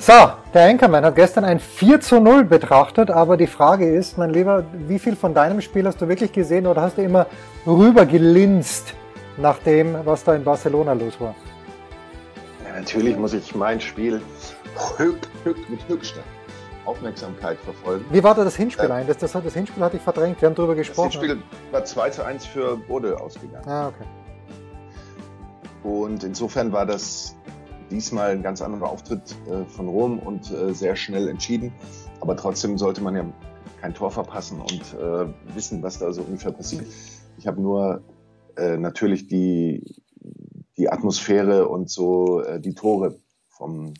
So, der Anchorman hat gestern ein 4 zu 0 betrachtet, aber die Frage ist, mein Lieber, wie viel von deinem Spiel hast du wirklich gesehen oder hast du immer rübergelinst nach dem, was da in Barcelona los war? Ja, natürlich muss ich mein Spiel höch, höch, mit höchster Aufmerksamkeit verfolgen. Wie war da das Hinspiel Ja. eigentlich? Das, das, das Hinspiel hatte ich verdrängt, wir haben drüber Das gesprochen. Spiel war 2 zu 1 für Bode ausgegangen. Ah, okay. Und insofern war das diesmal ein ganz anderer Auftritt äh, von Rom und äh, sehr schnell entschieden. Aber trotzdem sollte man ja kein Tor verpassen und äh, wissen, was da so ungefähr passiert. Ich habe nur natürlich die, die Atmosphäre und so die Tore vom,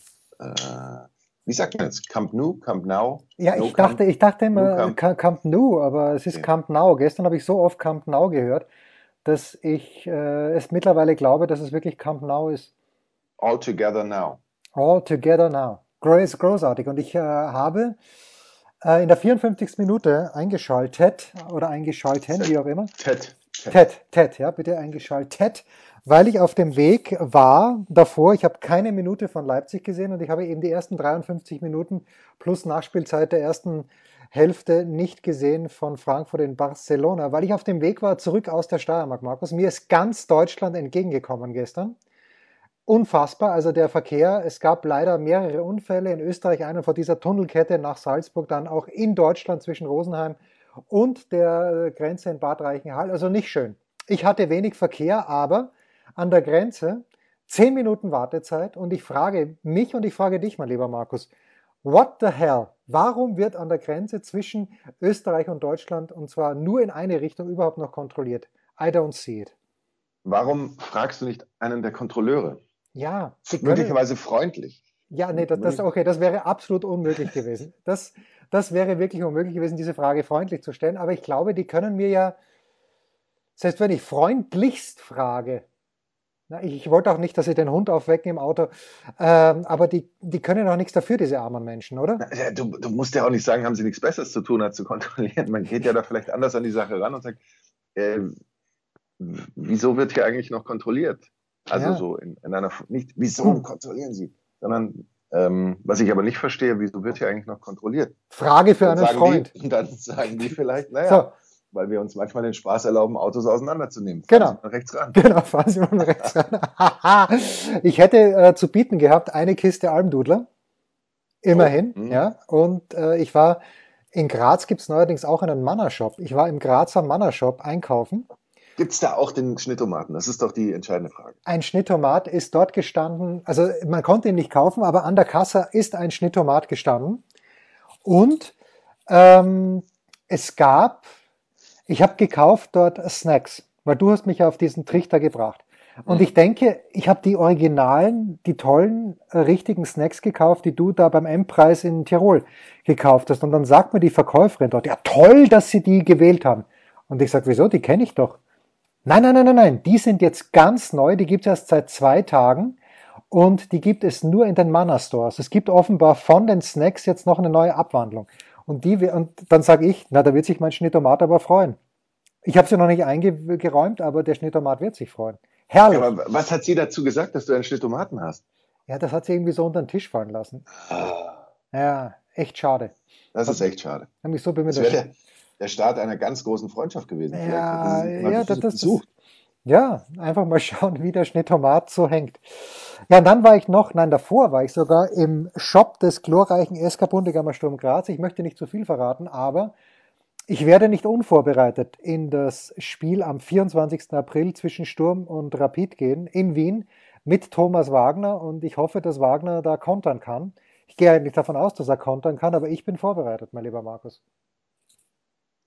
wie sagt man jetzt, Camp Nou, Camp Nou? Ja, No ich Camp? dachte, ich dachte immer Camp. Camp, Camp Nou, aber es ist Ja. Camp Now. Gestern habe ich so oft Camp Now gehört, dass ich äh, es mittlerweile glaube, dass es wirklich Camp Now ist. All Together Now. All together now. Groß, großartig. Und ich äh, habe äh, in der 54. Minute eingeschaltet oder eingeschalten, wie auch immer. Ted. Ted. Ted, Ted, ja, bitte eingeschaltet, weil ich auf dem Weg war davor. Ich habe keine Minute von Leipzig gesehen und ich habe eben die ersten 53 Minuten plus Nachspielzeit der ersten Hälfte nicht gesehen von Frankfurt in Barcelona, weil ich auf dem Weg war zurück aus der Steiermark, Markus. Mir ist ganz Deutschland entgegengekommen gestern. Unfassbar, also der Verkehr, es gab leider mehrere Unfälle in Österreich, einen vor dieser Tunnelkette nach Salzburg, dann auch in Deutschland zwischen Rosenheim und der äh, Grenze in Bad Reichenhall. Also nicht schön. Ich hatte wenig Verkehr, aber an der Grenze zehn Minuten Wartezeit und ich frage mich und ich frage dich, mein lieber Markus, what the hell? Warum wird an der Grenze zwischen Österreich und Deutschland und zwar nur in eine Richtung überhaupt noch kontrolliert? I don't see it. Warum fragst du nicht einen der Kontrolleure? Ja, sie Möglicherweise freundlich. ja, nee, das, das, okay, das wäre absolut unmöglich gewesen. Das, das wäre wirklich unmöglich gewesen, diese Frage freundlich zu stellen. Aber ich glaube, die können mir ja, selbst wenn ich freundlichst frage, na, ich, ich wollte auch nicht, dass sie den Hund aufwecken im Auto, ähm, aber die, die können auch nichts dafür, diese armen Menschen, oder? Ja, Du, du musst ja auch nicht sagen, haben sie nichts Besseres zu tun, als zu kontrollieren. Man geht ja da vielleicht anders an die Sache ran und sagt, äh, wieso wird hier eigentlich noch kontrolliert? Also Ja. so in, in einer, nicht, wieso kontrollieren sie? Sondern, ähm, was ich aber nicht verstehe, wieso wird hier eigentlich noch kontrolliert? Frage für einen Freund. Die, und dann sagen die vielleicht, naja, So, weil wir uns manchmal den Spaß erlauben, Autos auseinanderzunehmen. Genau. Fahren Sie mal rechts ran. Genau, fahren Sie mal rechts ran. ich hätte äh, zu bieten gehabt eine Kiste Almdudler. Immerhin, Oh, mhm. ja. Und äh, ich war, in Graz gibt's neuerdings auch einen Mannershop. Ich war im Grazer Mannershop einkaufen. Gibt es da auch den Schnittomaten? Das ist doch die entscheidende Frage. Ein Schnittomat ist dort gestanden, also man konnte ihn nicht kaufen, aber an der Kasse ist ein Schnittomat gestanden. Und ähm, es gab, ich habe gekauft dort Snacks, weil du hast mich auf diesen Trichter gebracht. Und ich denke, ich habe die originalen, die tollen, äh, richtigen Snacks gekauft, die du da beim M-Preis in Tirol gekauft hast. Und dann sagt mir die Verkäuferin dort, ja toll, dass sie die gewählt haben. Und ich sage, wieso? Die kenne ich doch. Nein, nein, nein, nein, nein. Die sind jetzt ganz neu. Die gibt es erst seit zwei Tagen. Und die gibt es nur in den Manna Stores. Es gibt offenbar von den Snacks jetzt noch eine neue Abwandlung. Und, die, und dann sage ich, na, da wird sich mein Schnittomat aber freuen. Ich habe sie noch nicht eingeräumt, aber der Schnittomat wird sich freuen. Herrlich. Ja, Ja, aber was hat sie dazu gesagt, dass du einen Schnittomaten hast? das hat sie irgendwie so unter den Tisch fallen lassen. Ah, Ja, echt schade. Das ist echt schade. Hab mich so bemüht. Das der, Start einer ganz großen Freundschaft gewesen. Ja, ja, das, das, besucht. Ja, einfach mal schauen, wie der Schnittomat so hängt. Ja, und dann war ich noch, nein, davor war ich sogar im Shop des glorreichen SK Bundegammer Sturm Graz. Ich möchte nicht zu viel verraten, aber ich werde nicht unvorbereitet in das Spiel am 24. April zwischen Sturm und Rapid gehen in Wien mit Thomas Wagner und ich hoffe, dass Wagner da kontern kann. Ich gehe eigentlich davon aus, dass er kontern kann, aber ich bin vorbereitet, mein lieber Markus.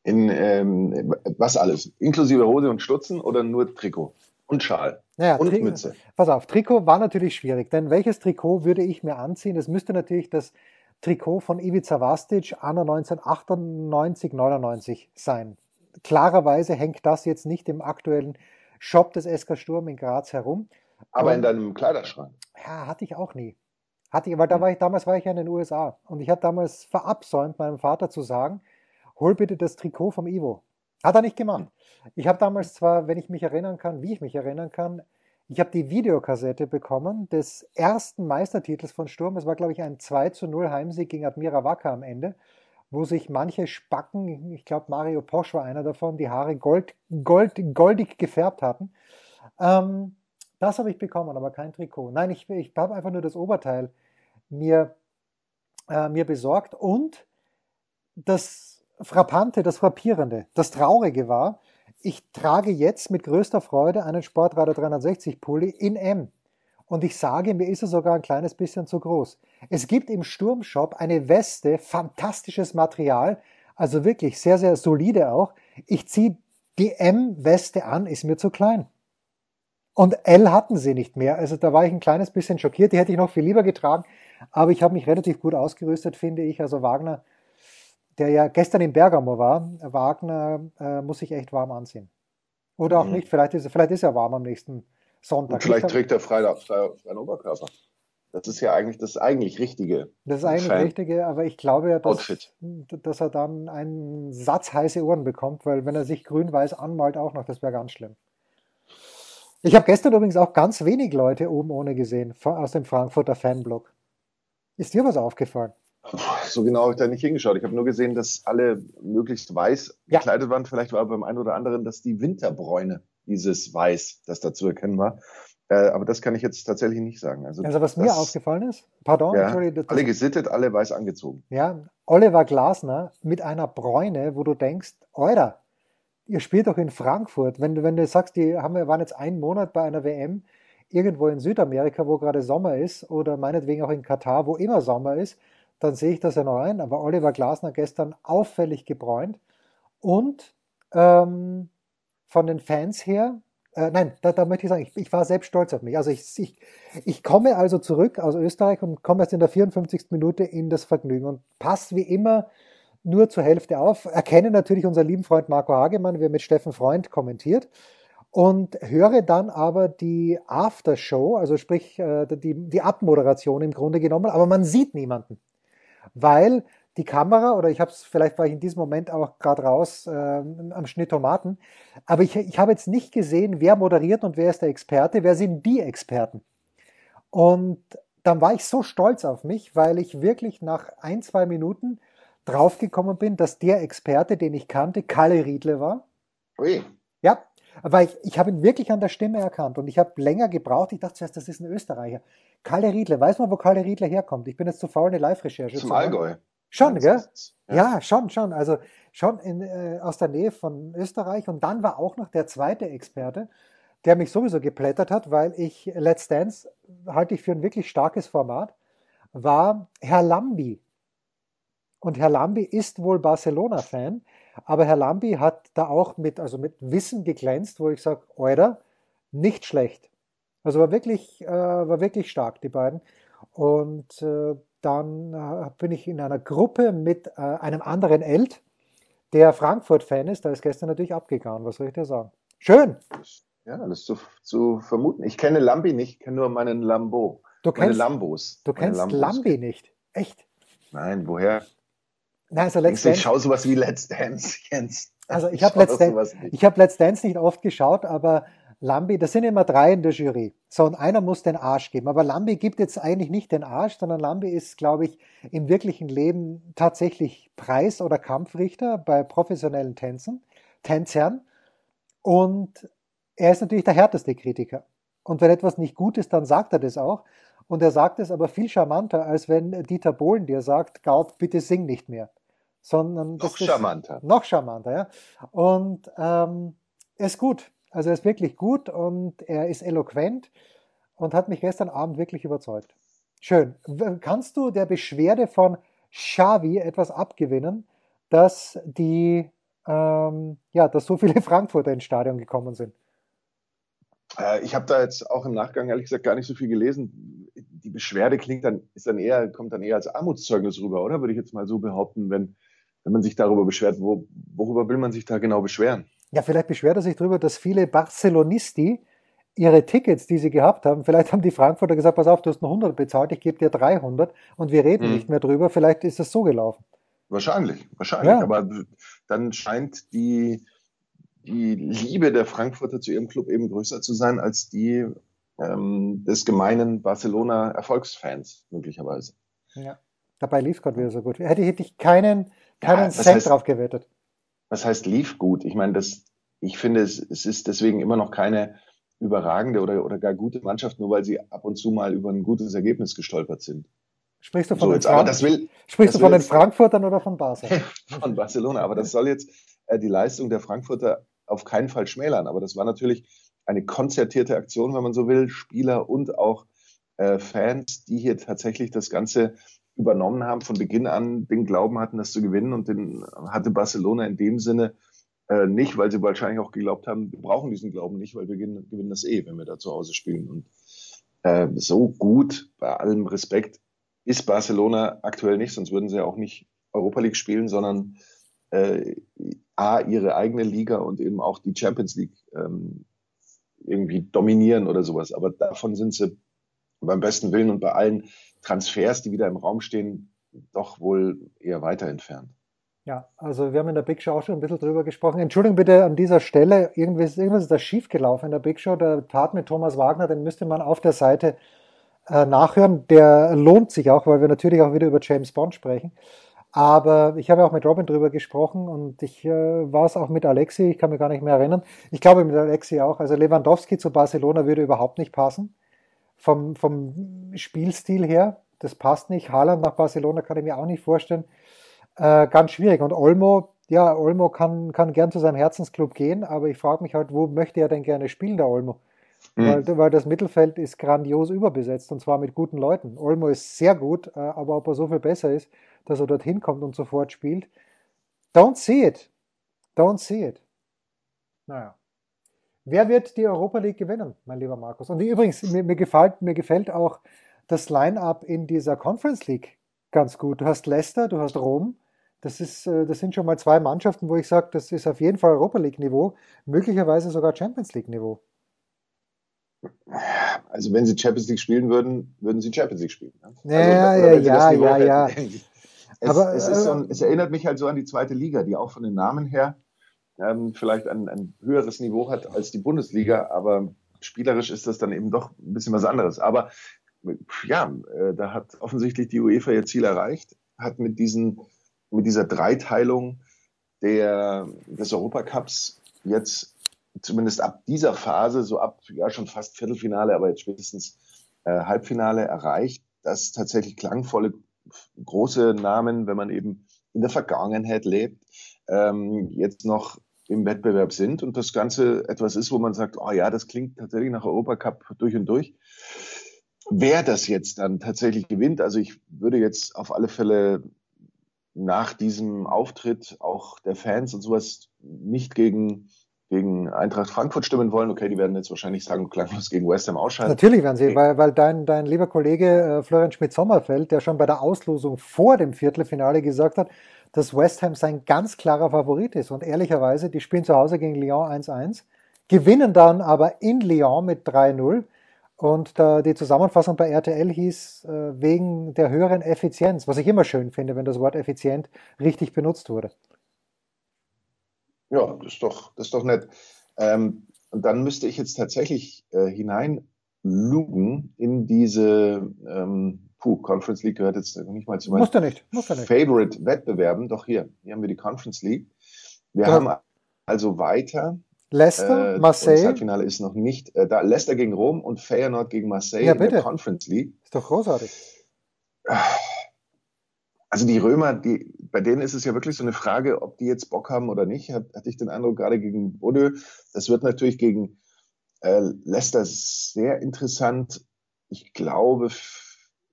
In ähm, was alles? Inklusive Hose und Stutzen oder nur Trikot? Und Schal. Naja, und Tri- Mütze. Pass auf, Trikot war natürlich schwierig, denn welches Trikot würde ich mir anziehen? Das müsste natürlich das Trikot von Ivica Vastic anno 1998, 99 sein. klarerweise hängt das jetzt nicht im aktuellen Shop des SK Sturm in Graz herum. Aber und, in deinem Kleiderschrank? Ja, hatte ich auch nie. Hatte ich, weil da hm. war ich, damals war ich ja in den USA und ich habe damals verabsäumt, meinem Vater zu sagen, hol bitte das Trikot vom Ivo. Hat er nicht gemacht. Ich habe damals zwar, wenn ich mich erinnern kann, wie ich mich erinnern kann, ich habe die Videokassette bekommen des ersten Meistertitels von Sturm. Es war, glaube ich, ein 2 zu 0 Heimsieg gegen Admira Wacker am Ende, wo sich manche Spacken, ich glaube Mario Posch war einer davon, die Haare gold, gold, goldig gefärbt hatten. Ähm, das habe ich bekommen, aber kein Trikot. Nein, ich, ich habe einfach nur das Oberteil mir, äh, mir besorgt und das Frappante, das Frappierende, das Traurige war, ich trage jetzt mit größter Freude einen Sportradar 360 Pulli in M. Und ich sage, mir ist er sogar ein kleines bisschen zu groß. Es gibt im Sturmshop eine Weste, fantastisches Material, also wirklich sehr, sehr solide auch. Ich ziehe die M-Weste an, ist mir zu klein. Und L hatten sie nicht mehr. Also da war ich ein kleines bisschen schockiert. Die hätte ich noch viel lieber getragen. Aber ich habe mich relativ gut ausgerüstet, finde ich. Also Wagner der ja gestern in Bergamo war, Wagner äh, muss sich echt warm anziehen. Oder auch mhm. nicht, vielleicht ist, vielleicht ist er warm am nächsten Sonntag. Und vielleicht trägt er freien, freien Oberkörper. Das ist ja eigentlich das eigentlich Richtige. Das ist eigentlich Fan. Richtige, aber ich glaube ja, dass, dass er dann einen Satz heiße Ohren bekommt, weil wenn er sich grün-weiß anmalt auch noch, das wäre ganz schlimm. Ich habe gestern übrigens auch ganz wenig Leute oben ohne gesehen aus dem Frankfurter Fanblog. Ist dir was aufgefallen? So genau habe ich da nicht hingeschaut. Ich habe nur gesehen, dass alle möglichst weiß ja. gekleidet waren. Vielleicht war beim einen oder anderen, dass die Winterbräune dieses Weiß, das da zu erkennen war. Äh, aber das kann ich jetzt tatsächlich nicht sagen. Also, also was das, mir aufgefallen ist, pardon, ja, das, alle gesittet, alle weiß angezogen. Ja, Oliver Glasner mit einer Bräune, wo du denkst, Euer, ihr spielt doch in Frankfurt. Wenn, wenn du sagst, die haben, waren jetzt einen Monat bei einer WM irgendwo in Südamerika, wo gerade Sommer ist, oder meinetwegen auch in Katar, wo immer Sommer ist, dann sehe ich das ja noch ein. Aber Oliver Glasner gestern auffällig gebräunt und ähm, von den Fans her, äh, nein, da, da, möchte ich sagen, ich, ich, war selbst stolz auf mich. Also ich, ich, ich komme also zurück aus Österreich und komme erst in der 54. Minute in das Vergnügen und passe wie immer nur zur Hälfte auf, erkenne natürlich unseren lieben Freund Marco Hagemann, wie er mit Steffen Freund kommentiert und höre dann aber die Aftershow, also sprich äh, die, die Abmoderation im Grunde genommen, aber man sieht niemanden weil die Kamera, oder ich habe es, vielleicht war ich in diesem Moment auch gerade raus äh, am Schnittomaten, aber ich, ich habe jetzt nicht gesehen, wer moderiert und wer ist der Experte, wer sind die Experten. Und dann war ich so stolz auf mich, weil ich wirklich nach ein, zwei Minuten draufgekommen bin, dass der Experte, den ich kannte, Kalle Riedle war. Ui. Ja, weil ich, ich habe ihn wirklich an der Stimme erkannt und ich habe länger gebraucht. Ich dachte zuerst, das ist ein Österreicher. Kalle Riedle, weiß man, wo Kalle Riedle herkommt? Ich bin jetzt zu faul, eine Live-Recherche zu machen. Allgäu. Schon, gell? Ja. ja, schon, schon. Also schon in, äh, aus der Nähe von Österreich. Und dann war auch noch der zweite Experte, der mich sowieso geplättert hat, weil ich Let's Dance halte ich für ein wirklich starkes Format, war Herr Lambi. Und Herr Lambi ist wohl Barcelona-Fan, aber Herr Lambi hat da auch mit, also mit Wissen geglänzt, wo ich sage, Euer, nicht schlecht. Also war wirklich, äh, war wirklich stark, die beiden. Und äh, dann äh, bin ich in einer Gruppe mit äh, einem anderen Eld, der Frankfurt-Fan ist. Da ist gestern natürlich abgegangen. Was soll ich dir sagen? Schön! Ja, das ist zu, zu vermuten. Ich kenne Lambi nicht, ich kenne nur meinen Lambo. Du kennst, meine Lambos. Du kennst Lambos. Lambi nicht? Echt? Nein, woher? Nein, also Let's Dance. Ich schaue sowas wie Let's Dance, Jens. Also ich habe Let's, hab Let's Dance nicht oft geschaut, aber Lambi, das sind immer drei in der Jury. So, und einer muss den Arsch geben. Aber Lambi gibt jetzt eigentlich nicht den Arsch, sondern Lambi ist, glaube ich, im wirklichen Leben tatsächlich Preis- oder Kampfrichter bei professionellen Tänzen, Tänzern. Und er ist natürlich der härteste Kritiker. Und wenn etwas nicht gut ist, dann sagt er das auch. Und er sagt es aber viel charmanter, als wenn Dieter Bohlen dir sagt, Gaub, bitte sing nicht mehr. Sondern noch charmanter. Noch charmanter, ja. Und ähm, ist gut. Also er ist wirklich gut und er ist eloquent und hat mich gestern Abend wirklich überzeugt. Schön. Kannst du der Beschwerde von Xavi etwas abgewinnen, dass die, ähm, ja, dass so viele Frankfurter ins Stadion gekommen sind? Äh, ich habe da jetzt auch im Nachgang ehrlich gesagt gar nicht so viel gelesen. Die Beschwerde klingt dann, ist dann eher, kommt dann eher als Armutszeugnis rüber, oder? Würde ich jetzt mal so behaupten, wenn wenn man sich darüber beschwert, wo, worüber will man sich da genau beschweren? Ja, vielleicht beschwert er sich darüber, dass viele Barcelonisti ihre Tickets, die sie gehabt haben, vielleicht haben die Frankfurter gesagt, pass auf, du hast noch 100 bezahlt, ich gebe dir 300 und wir reden hm. nicht mehr drüber. Vielleicht ist es so gelaufen. Wahrscheinlich, wahrscheinlich. Ja. Aber dann scheint die, die Liebe der Frankfurter zu ihrem Club eben größer zu sein als die ähm, des gemeinen Barcelona-Erfolgsfans, möglicherweise. Ja, dabei lief es gerade wieder so gut. Hätte, hätte ich keinen, keinen ja, Cent heißt, drauf gewettet. Was heißt lief gut? Ich meine, das, ich finde, es, es ist deswegen immer noch keine überragende oder, oder gar gute Mannschaft, nur weil sie ab und zu mal über ein gutes Ergebnis gestolpert sind. Sprichst du von, so, den, jetzt, Frank will, Sprichst du von den Frankfurtern oder von Barca? von Barcelona, aber das soll jetzt äh, die Leistung der Frankfurter auf keinen Fall schmälern. Aber das war natürlich eine konzertierte Aktion, wenn man so will. Spieler und auch äh, Fans, die hier tatsächlich das Ganze übernommen haben, von Beginn an den Glauben hatten, das zu gewinnen. Und den hatte Barcelona in dem Sinne äh, nicht, weil sie wahrscheinlich auch geglaubt haben, wir brauchen diesen Glauben nicht, weil wir gewinnen, gewinnen das eh, wenn wir da zu Hause spielen. Und äh, so gut, bei allem Respekt, ist Barcelona aktuell nicht, sonst würden sie ja auch nicht Europa League spielen, sondern äh, A, ihre eigene Liga und eben auch die Champions League ähm, irgendwie dominieren oder sowas. Aber davon sind sie beim besten Willen und bei allen Transfers, die wieder im Raum stehen, doch wohl eher weiter entfernt. Ja, also wir haben in der Big Show auch schon ein bisschen drüber gesprochen. Entschuldigung bitte an dieser Stelle, irgendwas, irgendwas ist da schief gelaufen in der Big Show. Der Part mit Thomas Wagner, den müsste man auf der Seite äh, nachhören. Der lohnt sich auch, weil wir natürlich auch wieder über James Bond sprechen. Aber ich habe auch mit Robin drüber gesprochen und ich äh, war es auch mit Alexi, ich kann mich gar nicht mehr erinnern. Ich glaube mit Alexi auch. Also Lewandowski zu Barcelona würde überhaupt nicht passen. Vom, vom Spielstil her, das passt nicht. Haaland nach Barcelona kann ich mir auch nicht vorstellen. Äh, ganz schwierig. Und Olmo, ja, Olmo kann, kann gern zu seinem Herzensclub gehen, aber ich frage mich halt, wo möchte er denn gerne spielen, der Olmo? Mhm. Weil, weil das Mittelfeld ist grandios überbesetzt und zwar mit guten Leuten. Olmo ist sehr gut, äh, aber ob er so viel besser ist, dass er dorthin kommt und sofort spielt. Don't see it. Don't see it. Naja. Wer wird die Europa League gewinnen, mein lieber Markus? Und übrigens, mir, mir, gefällt, mir gefällt auch das Line-up in dieser Conference League ganz gut. Du hast Leicester, du hast Rom. Das, ist, äh, das sind schon mal zwei Mannschaften, wo ich sage, das ist auf jeden Fall Europa League-Niveau, möglicherweise sogar Champions League-Niveau. Also wenn sie Champions League spielen würden, würden sie Champions League spielen. Ne? Ja, also, ja, ja, ja, ja. Es, aber, es, ist so ein, es erinnert mich halt so an die zweite Liga, die auch von den Namen her ähm, vielleicht ein, ein höheres Niveau hat als die Bundesliga, aber spielerisch ist das dann eben doch ein bisschen was anderes. Aber ja, äh, da hat offensichtlich die UEFA ihr Ziel erreicht, hat mit diesen, mit dieser Dreiteilung der, des Europacups jetzt zumindest ab dieser Phase, so ab ja schon fast Viertelfinale, aber jetzt spätestens äh, Halbfinale erreicht, dass tatsächlich klangvolle große Namen, wenn man eben in der Vergangenheit lebt, ähm, jetzt noch im Wettbewerb sind und das Ganze etwas ist, wo man sagt, oh ja, das klingt tatsächlich nach Europacup durch und durch. Wer das jetzt dann tatsächlich gewinnt, also ich würde jetzt auf alle Fälle nach diesem Auftritt auch der Fans und sowas nicht gegen gegen Eintracht Frankfurt stimmen wollen. Okay, die werden jetzt wahrscheinlich sagen, klanglos gegen West Ham ausscheiden. Natürlich werden sie, weil, weil dein, dein lieber Kollege äh, Florian Schmidt-Sommerfeld, der schon bei der Auslosung vor dem Viertelfinale gesagt hat, dass West Ham sein ganz klarer Favorit ist. Und ehrlicherweise, die spielen zu Hause gegen Lyon 1-1, gewinnen dann aber in Lyon mit 3-0. Und da die Zusammenfassung bei RTL hieß, äh, wegen der höheren Effizienz, was ich immer schön finde, wenn das Wort effizient richtig benutzt wurde. Ja, das ist doch, das ist doch nett. Ähm, und dann müsste ich jetzt tatsächlich äh, hineinlugen in diese ähm, Puh, Conference League gehört jetzt nicht mal zu meinen. Favorite-Wettbewerben. Doch hier, hier haben wir die Conference League. Wir ja. haben also weiter. Leicester, äh, Marseille. Das Halbfinale ist noch nicht äh, da. Leicester gegen Rom und Feyenoord gegen Marseille ja, in der Conference League. Ist doch großartig. Also die Römer, die, bei denen ist es ja wirklich so eine Frage, ob die jetzt Bock haben oder nicht. Hat, hatte ich den Eindruck, gerade gegen Bodø. Das wird natürlich gegen äh, Leicester sehr interessant. Ich glaube,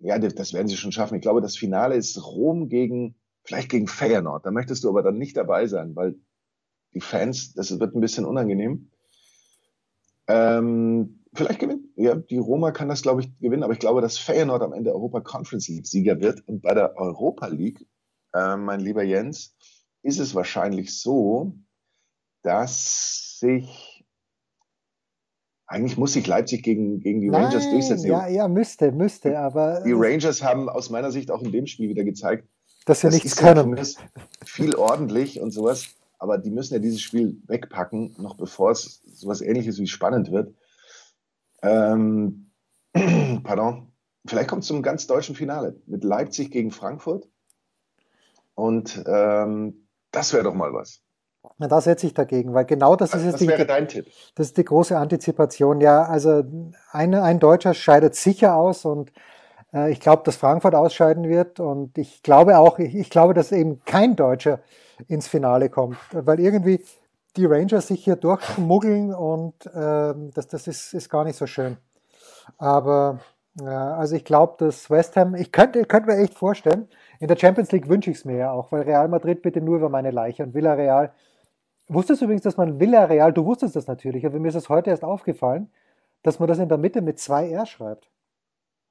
ja, das werden sie schon schaffen. Ich glaube, das Finale ist Rom gegen, vielleicht gegen Feyenoord. Da möchtest du aber dann nicht dabei sein, weil die Fans, das wird ein bisschen unangenehm. Ähm, vielleicht gewinnt, ja, die Roma kann das, glaube ich, gewinnen, aber ich glaube, dass Feyenoord am Ende Europa Conference League Sieger wird und bei der Europa League, äh, mein lieber Jens, ist es wahrscheinlich so, dass sich eigentlich muss sich Leipzig gegen, gegen die Nein, Rangers durchsetzen. Ja, ja, müsste, müsste, aber. Die Rangers haben aus meiner Sicht auch in dem Spiel wieder gezeigt, dass sie das nichts können. Viel ordentlich und sowas, aber die müssen ja dieses Spiel wegpacken, noch bevor es sowas ähnliches wie spannend wird. Ähm, pardon. Vielleicht kommt es zum ganz deutschen Finale mit Leipzig gegen Frankfurt. Und ähm, das wäre doch mal was. Na, da setze ich dagegen, weil genau das ist es. Was wäre dein Tipp? Das ist die große Antizipation. Ja, also ein, ein Deutscher scheidet sicher aus und äh, ich glaube, dass Frankfurt ausscheiden wird und ich glaube auch, ich, ich, glaube, dass eben kein Deutscher ins Finale kommt, weil irgendwie die Rangers sich hier durchmuggeln und äh, das, das ist, ist gar nicht so schön. Aber ja, also ich glaube, dass West Ham, ich könnte, könnte mir echt vorstellen, in der Champions League wünsche ich es mir ja auch, weil Real Madrid bitte nur über meine Leiche und Villarreal. Wusstest du übrigens, dass man Villarreal, du wusstest das natürlich, aber mir ist es heute erst aufgefallen, dass man das in der Mitte mit zwei R schreibt.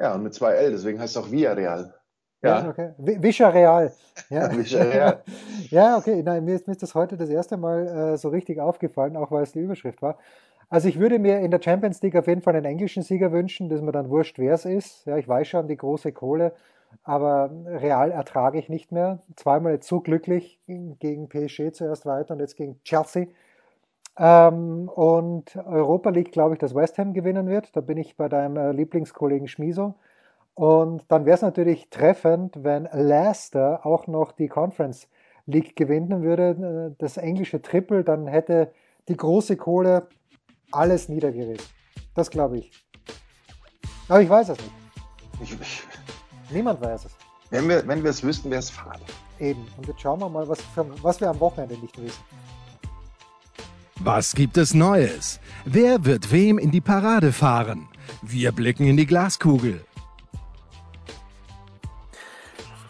Ja, und mit zwei L, deswegen heißt es auch Villarreal. Ja, ja okay. Villarreal. Ja. Villarreal. ja, okay. Nein, mir ist, mir ist das heute das erste Mal äh, so richtig aufgefallen, auch weil es die Überschrift war. Also ich würde mir in der Champions League auf jeden Fall einen englischen Sieger wünschen, dass mir dann wurscht, wer es ist. Ja, ich weiß schon, die große Kohle, aber real ertrage ich nicht mehr. Zweimal jetzt so glücklich gegen PSG zuerst weiter und jetzt gegen Chelsea. Ähm, und Europa League glaube ich, dass West Ham gewinnen wird. Da bin ich bei deinem äh, Lieblingskollegen Schmiso. Und dann wäre es natürlich treffend, wenn Leicester auch noch die Conference League gewinnen würde, äh, das englische Triple, dann hätte die große Kohle alles niedergerissen. Das glaube ich. Aber ich weiß es nicht. Ich, ich, Niemand weiß es. Wenn wir, wenn wir es wüssten, wäre es fad. Eben. Und jetzt schauen wir mal, was, für, was wir am Wochenende nicht wissen. Was gibt es Neues? Wer wird wem in die Parade fahren? Wir blicken in die Glaskugel.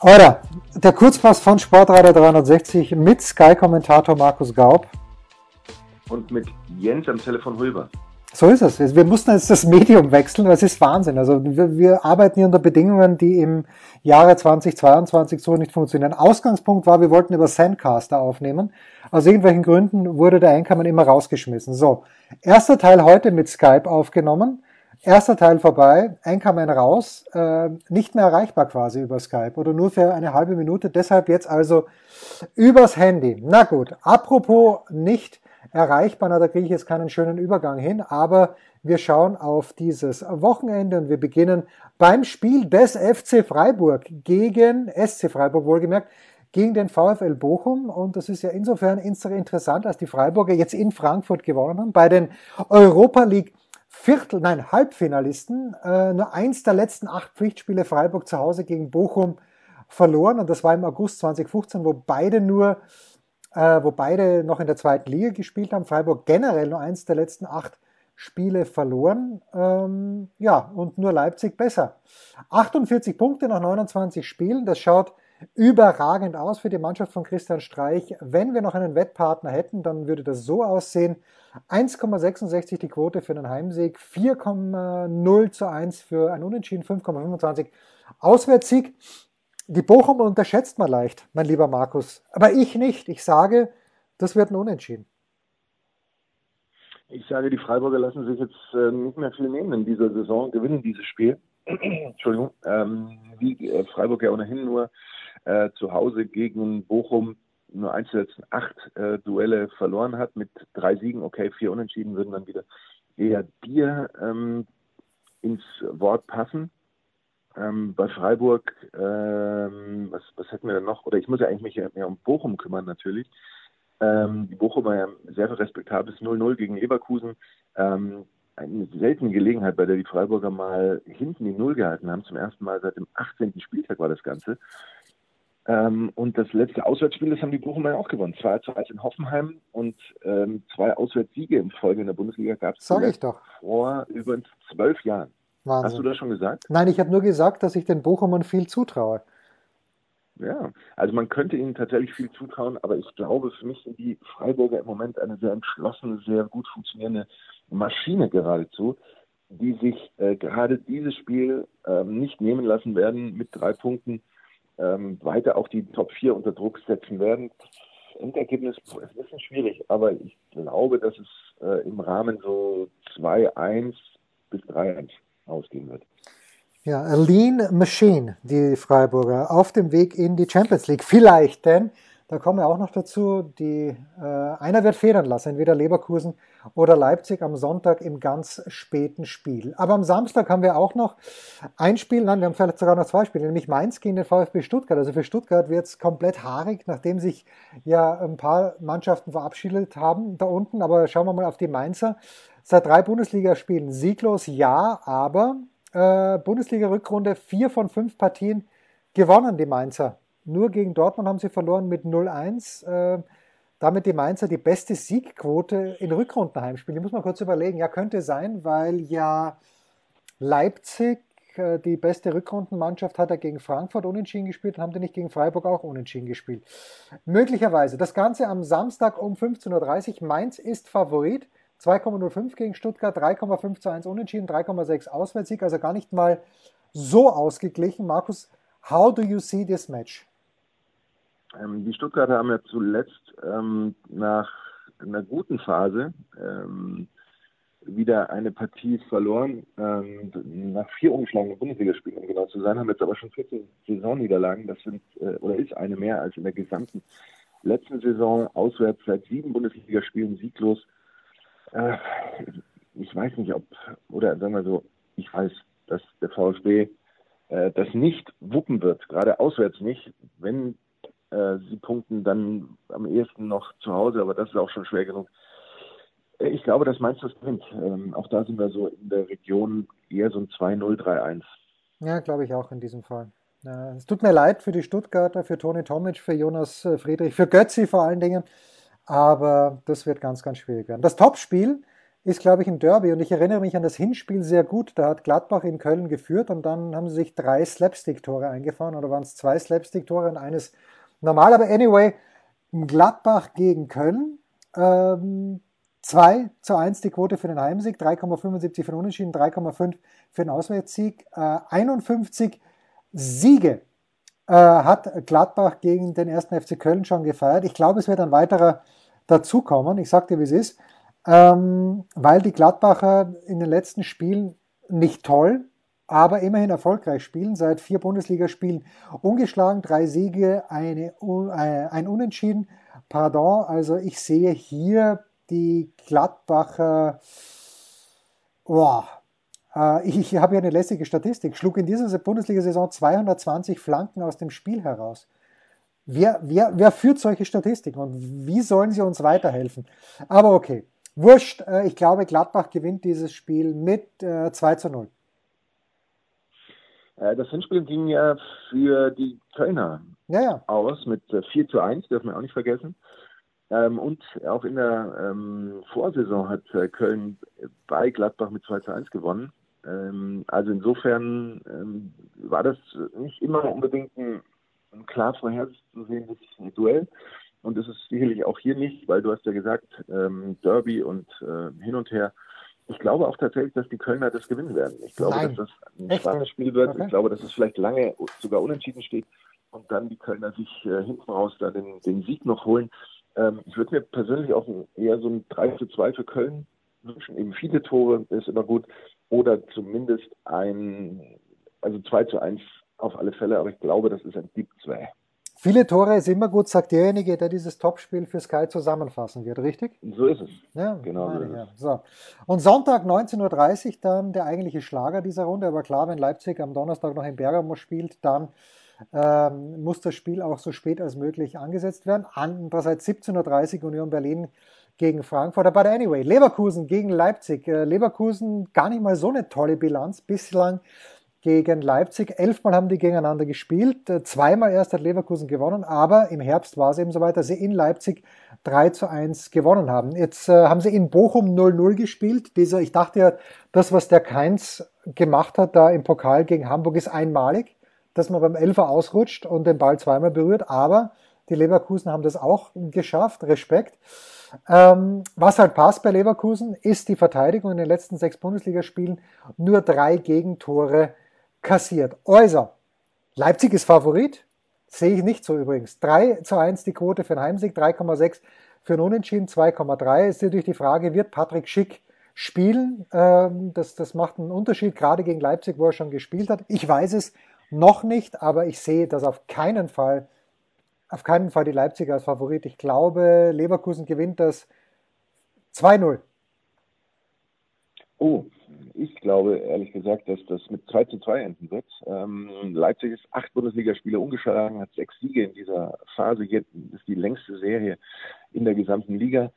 Oder der Kurzpass von Sportreiter 360 mit Sky-Kommentator Markus Gaub. Und mit Jens am Telefon Hulber. So ist es. Wir mussten jetzt das Medium wechseln, das ist Wahnsinn. Also wir, wir, arbeiten hier unter Bedingungen, die im Jahre 2022 so nicht funktionieren. Ausgangspunkt war, wir wollten über Sandcaster aufnehmen. Aus irgendwelchen Gründen wurde der Einkommen immer rausgeschmissen. So, erster Teil heute mit Skype aufgenommen. Erster Teil vorbei, Einkommen raus, äh, nicht mehr erreichbar quasi über Skype oder nur für eine halbe Minute. Deshalb jetzt also übers Handy. Na gut, apropos nicht erreichbar. Na, da kriege ich jetzt keinen schönen Übergang hin, aber wir schauen auf dieses Wochenende und wir beginnen beim Spiel des FC Freiburg gegen SC Freiburg, wohlgemerkt, gegen den VfL Bochum. Und das ist ja insofern interessant, als die Freiburger jetzt in Frankfurt gewonnen haben. Bei den Europa League Viertel, nein, Halbfinalisten, äh, nur eins der letzten acht Pflichtspiele Freiburg zu Hause gegen Bochum verloren. Und das war im August 2015, wo beide nur äh, wo beide noch in der zweiten Liga gespielt haben. Freiburg generell nur eins der letzten acht Spiele verloren. Ähm, ja, und nur Leipzig besser. 48 Punkte nach 29 Spielen, das schaut überragend aus für die Mannschaft von Christian Streich. Wenn wir noch einen Wettpartner hätten, dann würde das so aussehen. 1,66 die Quote für einen Heimsieg, 4,0 zu 1 für ein Unentschieden, 5,25 Auswärtssieg. Die Bochum unterschätzt man leicht, mein lieber Markus. Aber ich nicht. Ich sage, das wird ein Unentschieden. Ich sage, die Freiburger lassen sich jetzt äh, nicht mehr viel nehmen in dieser Saison, gewinnen dieses Spiel. Entschuldigung. Ähm, wie äh, Freiburg ja ohnehin nur äh, zu Hause gegen Bochum nur eins der letzten acht äh, Duelle verloren hat, mit drei Siegen, okay, vier Unentschieden würden dann wieder eher dir ähm, ins Wort passen. Ähm, bei Freiburg, ähm, was, was hätten wir denn noch? Oder ich muss ja eigentlich mich mehr um Bochum kümmern natürlich. Ähm, die Bochumer ja sehr respektables 0-0 gegen Leverkusen. Ähm, eine seltene Gelegenheit, bei der die Freiburger mal hinten die Null gehalten haben. Zum ersten Mal seit dem 18. Spieltag war das Ganze. Ähm, und das letzte Auswärtsspiel, das haben die Bochumer ja auch gewonnen. 2 zu 1 in Hoffenheim und ähm, zwei Auswärtssiege in Folge in der Bundesliga gab es vor über zwölf Jahren. Wahnsinn. Hast du das schon gesagt? Nein, ich habe nur gesagt, dass ich den Bochumern viel zutraue. Ja, also man könnte ihnen tatsächlich viel zutrauen, aber ich glaube, für mich sind die Freiburger im Moment eine sehr entschlossene, sehr gut funktionierende Maschine geradezu, die sich äh, gerade dieses Spiel ähm, nicht nehmen lassen werden, mit drei Punkten ähm, weiter auch die Top 4 unter Druck setzen werden. Endergebnis ist ein bisschen schwierig, aber ich glaube, dass es äh, im Rahmen so 2-1 bis 3-1 ausgehen wird. Ja, a Lean Machine, die Freiburger, auf dem Weg in die Champions League. Vielleicht, denn da kommen wir auch noch dazu, die, äh, einer wird federn lassen, entweder Leverkusen oder Leipzig am Sonntag im ganz späten Spiel. Aber am Samstag haben wir auch noch ein Spiel, nein, wir haben vielleicht sogar noch zwei Spiele, nämlich Mainz gegen den VfB Stuttgart. Also für Stuttgart wird es komplett haarig, nachdem sich ja ein paar Mannschaften verabschiedet haben da unten. Aber schauen wir mal auf die Mainzer. Seit drei Bundesligaspielen sieglos, ja, aber äh, Bundesliga-Rückrunde vier von fünf Partien gewonnen, die Mainzer. Nur gegen Dortmund haben sie verloren mit 0-1. Äh, damit die Mainzer die beste Siegquote in Rückrundenheimspielen. Die muss man kurz überlegen. Ja, könnte sein, weil ja Leipzig äh, die beste Rückrundenmannschaft hat er gegen Frankfurt unentschieden gespielt und haben die nicht gegen Freiburg auch unentschieden gespielt. Möglicherweise. Das Ganze am Samstag um 15.30 Uhr. Mainz ist Favorit. 2,05 gegen Stuttgart, 3,5 zu 1 unentschieden, 3,6 Auswärtssieg, also gar nicht mal so ausgeglichen. Markus, how do you see this match? Ähm, die Stuttgarter haben ja zuletzt ähm, nach einer guten Phase ähm, wieder eine Partie verloren. Ähm, nach vier umgeschlagenen Bundesligaspielen, um genau zu sein, haben jetzt aber schon 14 Saisonniederlagen. Das sind äh, oder ist eine mehr als in der gesamten letzten Saison. Auswärts seit sieben Bundesligaspielen sieglos. Äh, ich weiß nicht, ob, oder sagen wir so, ich weiß, dass der VfB äh, das nicht wuppen wird, gerade auswärts nicht. Wenn äh, sie punkten dann am ehesten noch zu Hause, aber das ist auch schon schwer genug. Äh, ich glaube, dass Mainz das gewinnt. Ähm, auch da sind wir so in der Region eher so ein 2-0, 3-1. Ja, glaube ich auch in diesem Fall. Ja, es tut mir leid für die Stuttgarter, für Toni Tomic, für Jonas äh, Friedrich, für Götzi vor allen Dingen. Aber das wird ganz, ganz schwierig werden. Das Topspiel ist, glaube ich, ein Derby. Und ich erinnere mich an das Hinspiel sehr gut. Da hat Gladbach in Köln geführt und dann haben sie sich drei Slapstick-Tore eingefahren. Oder waren es zwei Slapstick-Tore und eines normal. Aber anyway, Gladbach gegen Köln. Ähm, 2 zu 1 die Quote für den Heimsieg, 3,75 für den Unentschieden, 3,5 für den Auswärtssieg. Äh, 51 Siege äh, hat Gladbach gegen den ersten FC Köln schon gefeiert. Ich glaube, es wird ein weiterer dazukommen. Ich sage dir, wie es ist. Ähm, weil die Gladbacher in den letzten Spielen nicht toll, aber immerhin erfolgreich spielen. Seit vier Bundesligaspielen ungeschlagen, drei Siege, eine, äh, ein Unentschieden. Pardon, also ich sehe hier die Gladbacher. Boah, äh, ich, habe hier eine lässige Statistik. Schlug in dieser Bundesliga-Saison 220 Flanken aus dem Spiel heraus. Wer, wer, wer führt solche Statistiken und wie sollen sie uns weiterhelfen? Aber okay, wurscht. Äh, ich glaube, Gladbach gewinnt dieses Spiel mit 2 zu 0. Äh, das Hinspiel ging ja für die Kölner ja, ja. aus mit 4 äh, zu 1, dürfen wir auch nicht vergessen. Ähm, und auch in der ähm, Vorsaison hat äh, Köln bei Gladbach mit 2 zu 1 gewonnen. Ähm, also insofern ähm, war das nicht immer unbedingt ein, ein klar vorherzusehendes Duell. Und es ist sicherlich auch hier nicht, weil du hast ja gesagt, ähm, Derby und äh, hin und her ich glaube auch tatsächlich, dass die Kölner das gewinnen werden. Ich glaube, Nein. dass das ein Echt? spannendes Spiel wird. Okay. Ich glaube, dass es vielleicht lange sogar unentschieden steht und dann die Kölner sich äh, hinten raus da den, den Sieg noch holen. Ähm, ich würde mir persönlich auch eher so ein 3 zu 2 für Köln wünschen. Eben viele Tore ist immer gut. Oder zumindest ein, also 2 zu 1 auf alle Fälle, aber ich glaube, das ist ein Deep 2. Viele Tore ist immer gut, sagt derjenige, der dieses Topspiel für Sky zusammenfassen wird, richtig? So ist es. Ja, genau. So, ja. so. Und Sonntag 19.30 Uhr dann der eigentliche Schlager dieser Runde. Aber klar, wenn Leipzig am Donnerstag noch in Bergamo spielt, dann ähm, muss das Spiel auch so spät als möglich angesetzt werden. Andererseits 17.30 Uhr Union Berlin gegen Frankfurt. Aber anyway, Leverkusen gegen Leipzig. Äh, Leverkusen gar nicht mal so eine tolle Bilanz bislang gegen Leipzig. Elfmal haben die gegeneinander gespielt. Äh, zweimal erst hat Leverkusen gewonnen, aber im Herbst war es eben so weit, dass sie in Leipzig 3 zu 1 gewonnen haben. Jetzt äh, haben sie in Bochum 0-0 gespielt. Dieser, ich dachte ja, das, was der Keins gemacht hat da im Pokal gegen Hamburg, ist einmalig, dass man beim Elfer ausrutscht und den Ball zweimal berührt. Aber die Leverkusen haben das auch geschafft. Respekt. Ähm, was halt passt bei Leverkusen, ist die Verteidigung in den letzten sechs Bundesligaspielen. Nur drei Gegentore kassiert. Also, Leipzig ist Favorit. Sehe ich nicht so übrigens. 3 zu 1 die Quote für einen Heimsieg, 3,6 für einen Unentschieden, 2,3. Ist natürlich die Frage, wird Patrick Schick spielen? Ähm, das, das macht einen Unterschied, gerade gegen Leipzig, wo er schon gespielt hat. Ich weiß es noch nicht, aber ich sehe das auf keinen Fall, auf keinen Fall die Leipziger als Favorit. Ich glaube, Leverkusen gewinnt das 2-0. Oh, ich glaube ehrlich gesagt, dass das mit 2 zu 2 enden wird. Ähm, Leipzig ist acht Bundesligaspiele ungeschlagen, hat sechs Siege in dieser Phase. Hier ist die längste Serie in der gesamten Liga.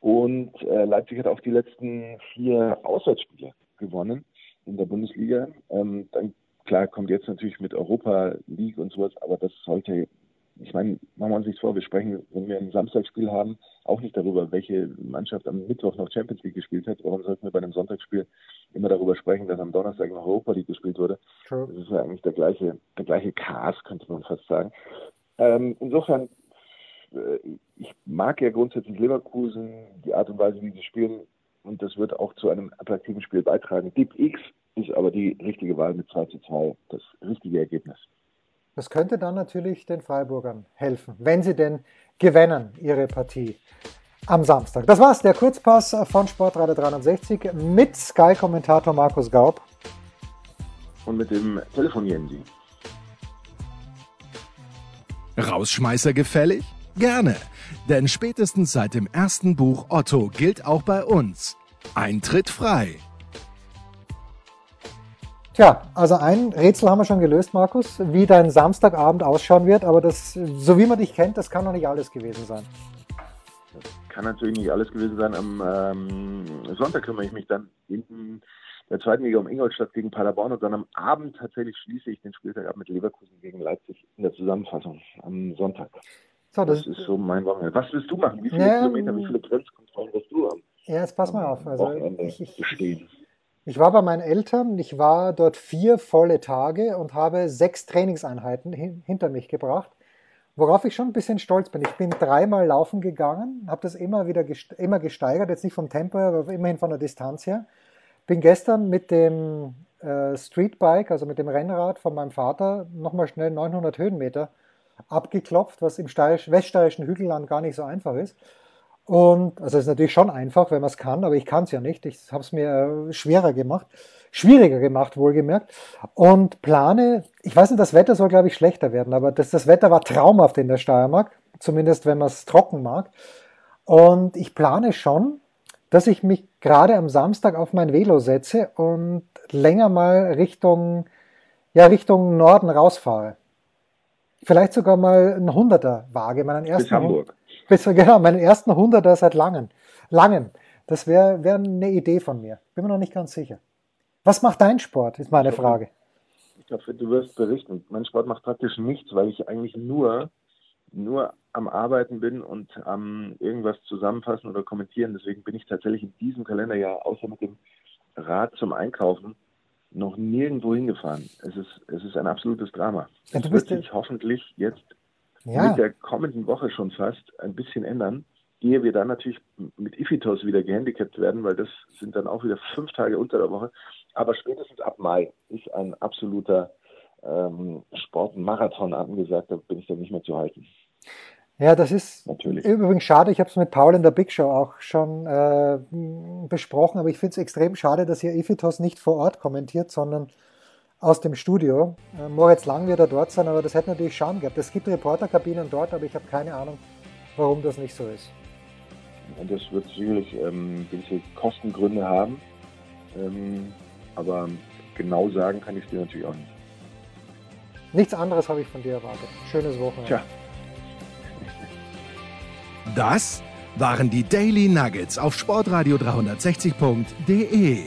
Und äh, Leipzig hat auch die letzten vier Auswärtsspiele gewonnen in der Bundesliga. Ähm, dann klar kommt jetzt natürlich mit Europa League und sowas, aber das sollte ich meine, machen wir uns nichts vor, wir sprechen, wenn wir ein Samstagsspiel haben, auch nicht darüber, welche Mannschaft am Mittwoch noch Champions League gespielt hat. Warum sollten wir bei einem Sonntagsspiel immer darüber sprechen, dass am Donnerstag noch Europa League gespielt wurde? True. Das ist ja eigentlich der gleiche, der gleiche Chaos, könnte man fast sagen. Ähm, insofern, äh, ich mag ja grundsätzlich Leverkusen, die Art und Weise, wie sie spielen, und das wird auch zu einem attraktiven Spiel beitragen. Deep X ist aber die richtige Wahl mit 2 zu 2, das richtige Ergebnis. Das könnte dann natürlich den Freiburgern helfen, wenn sie denn gewinnen ihre Partie am Samstag. Das war's, der Kurzpass von Sportradio 360 mit Sky-Kommentator Markus Gaub. Und mit dem Telefon Jensi. Rausschmeißer gefällig? Gerne, denn spätestens seit dem ersten Buch Otto gilt auch bei uns. Eintritt frei. Tja, also ein Rätsel haben wir schon gelöst, Markus, wie dein Samstagabend ausschauen wird, aber das, so wie man dich kennt, das kann noch nicht alles gewesen sein. Das kann natürlich nicht alles gewesen sein. Am ähm, Sonntag kümmere ich mich dann in der zweiten Liga um Ingolstadt gegen Paderborn und dann am Abend tatsächlich schließe ich den Spieltag ab mit Leverkusen gegen Leipzig in der Zusammenfassung am Sonntag. So, das, das ist so mein Wochenende. Was willst du machen? Wie viele ja, Kilometer, wie viele Grenzkontrollen wirst du haben? Ja, jetzt pass mal auf. Also ich, ich? Ich war bei meinen Eltern, ich war dort vier volle Tage und habe sechs Trainingseinheiten hin, hinter mich gebracht, worauf ich schon ein bisschen stolz bin. Ich bin dreimal laufen gegangen, habe das immer wieder gest immer gesteigert, jetzt nicht vom Tempo her, aber immerhin von der Distanz her. Bin gestern mit dem äh, Streetbike, also mit dem Rennrad von meinem Vater, nochmal schnell 900 Höhenmeter abgeklopft, was im weststeirischen Hügelland gar nicht so einfach ist. Und also es ist natürlich schon einfach, wenn man es kann, aber ich kann es ja nicht. Ich habe es mir äh, schwerer gemacht, schwieriger gemacht, wohlgemerkt. Und plane, ich weiß nicht, das Wetter soll, glaube ich, schlechter werden, aber das, das Wetter war traumhaft in der Steiermark, zumindest wenn man es trocken mag. Und ich plane schon, dass ich mich gerade am Samstag auf mein Velo setze und länger mal Richtung, ja, Richtung Norden rausfahre. Vielleicht sogar mal einen Hunderter wage, meinen ersten. Bis Hamburg. Besser, genau, meinen ersten Hunderter seit langem. Langen. Das wäre wär eine Idee von mir. Bin mir noch nicht ganz sicher. Was macht dein Sport, ist meine ich Frage. Ich glaube, du wirst berichten. Mein Sport macht praktisch nichts, weil ich eigentlich nur, nur am Arbeiten bin und am irgendwas zusammenfassen oder kommentieren. Deswegen bin ich tatsächlich in diesem Kalenderjahr außer mit dem Rad zum Einkaufen noch nirgendwo hingefahren. Es ist, es ist ein absolutes Drama. Ja, es wird sich hoffentlich jetzt ja. mit der kommenden Woche schon fast ein bisschen ändern, ehe wir dann natürlich mit Ifitos wieder gehandicapt werden, weil das sind dann auch wieder fünf Tage unter der Woche. Aber spätestens ab Mai ist ein absoluter ähm, Sportmarathon angesagt, da bin ich dann nicht mehr zu halten. Ja, das ist Natürlich. übrigens schade. Ich habe es mit Paul in der Big Show auch schon äh, besprochen, aber ich finde es extrem schade, dass ihr Ifitos nicht vor Ort kommentiert, sondern aus dem Studio. Äh, Moritz Lang wird da dort sein, aber das hätte natürlich Charme gehabt. Es gibt Reporterkabinen dort, aber ich habe keine Ahnung, warum das nicht so ist. Und das wird sicherlich ähm, gewisse Kostengründe haben. Ähm, aber genau sagen kann ich es dir natürlich auch nicht. Nichts anderes habe ich von dir erwartet. Schönes Wochenende. Tja. Das waren die Daily Nuggets auf sportradio 360.de.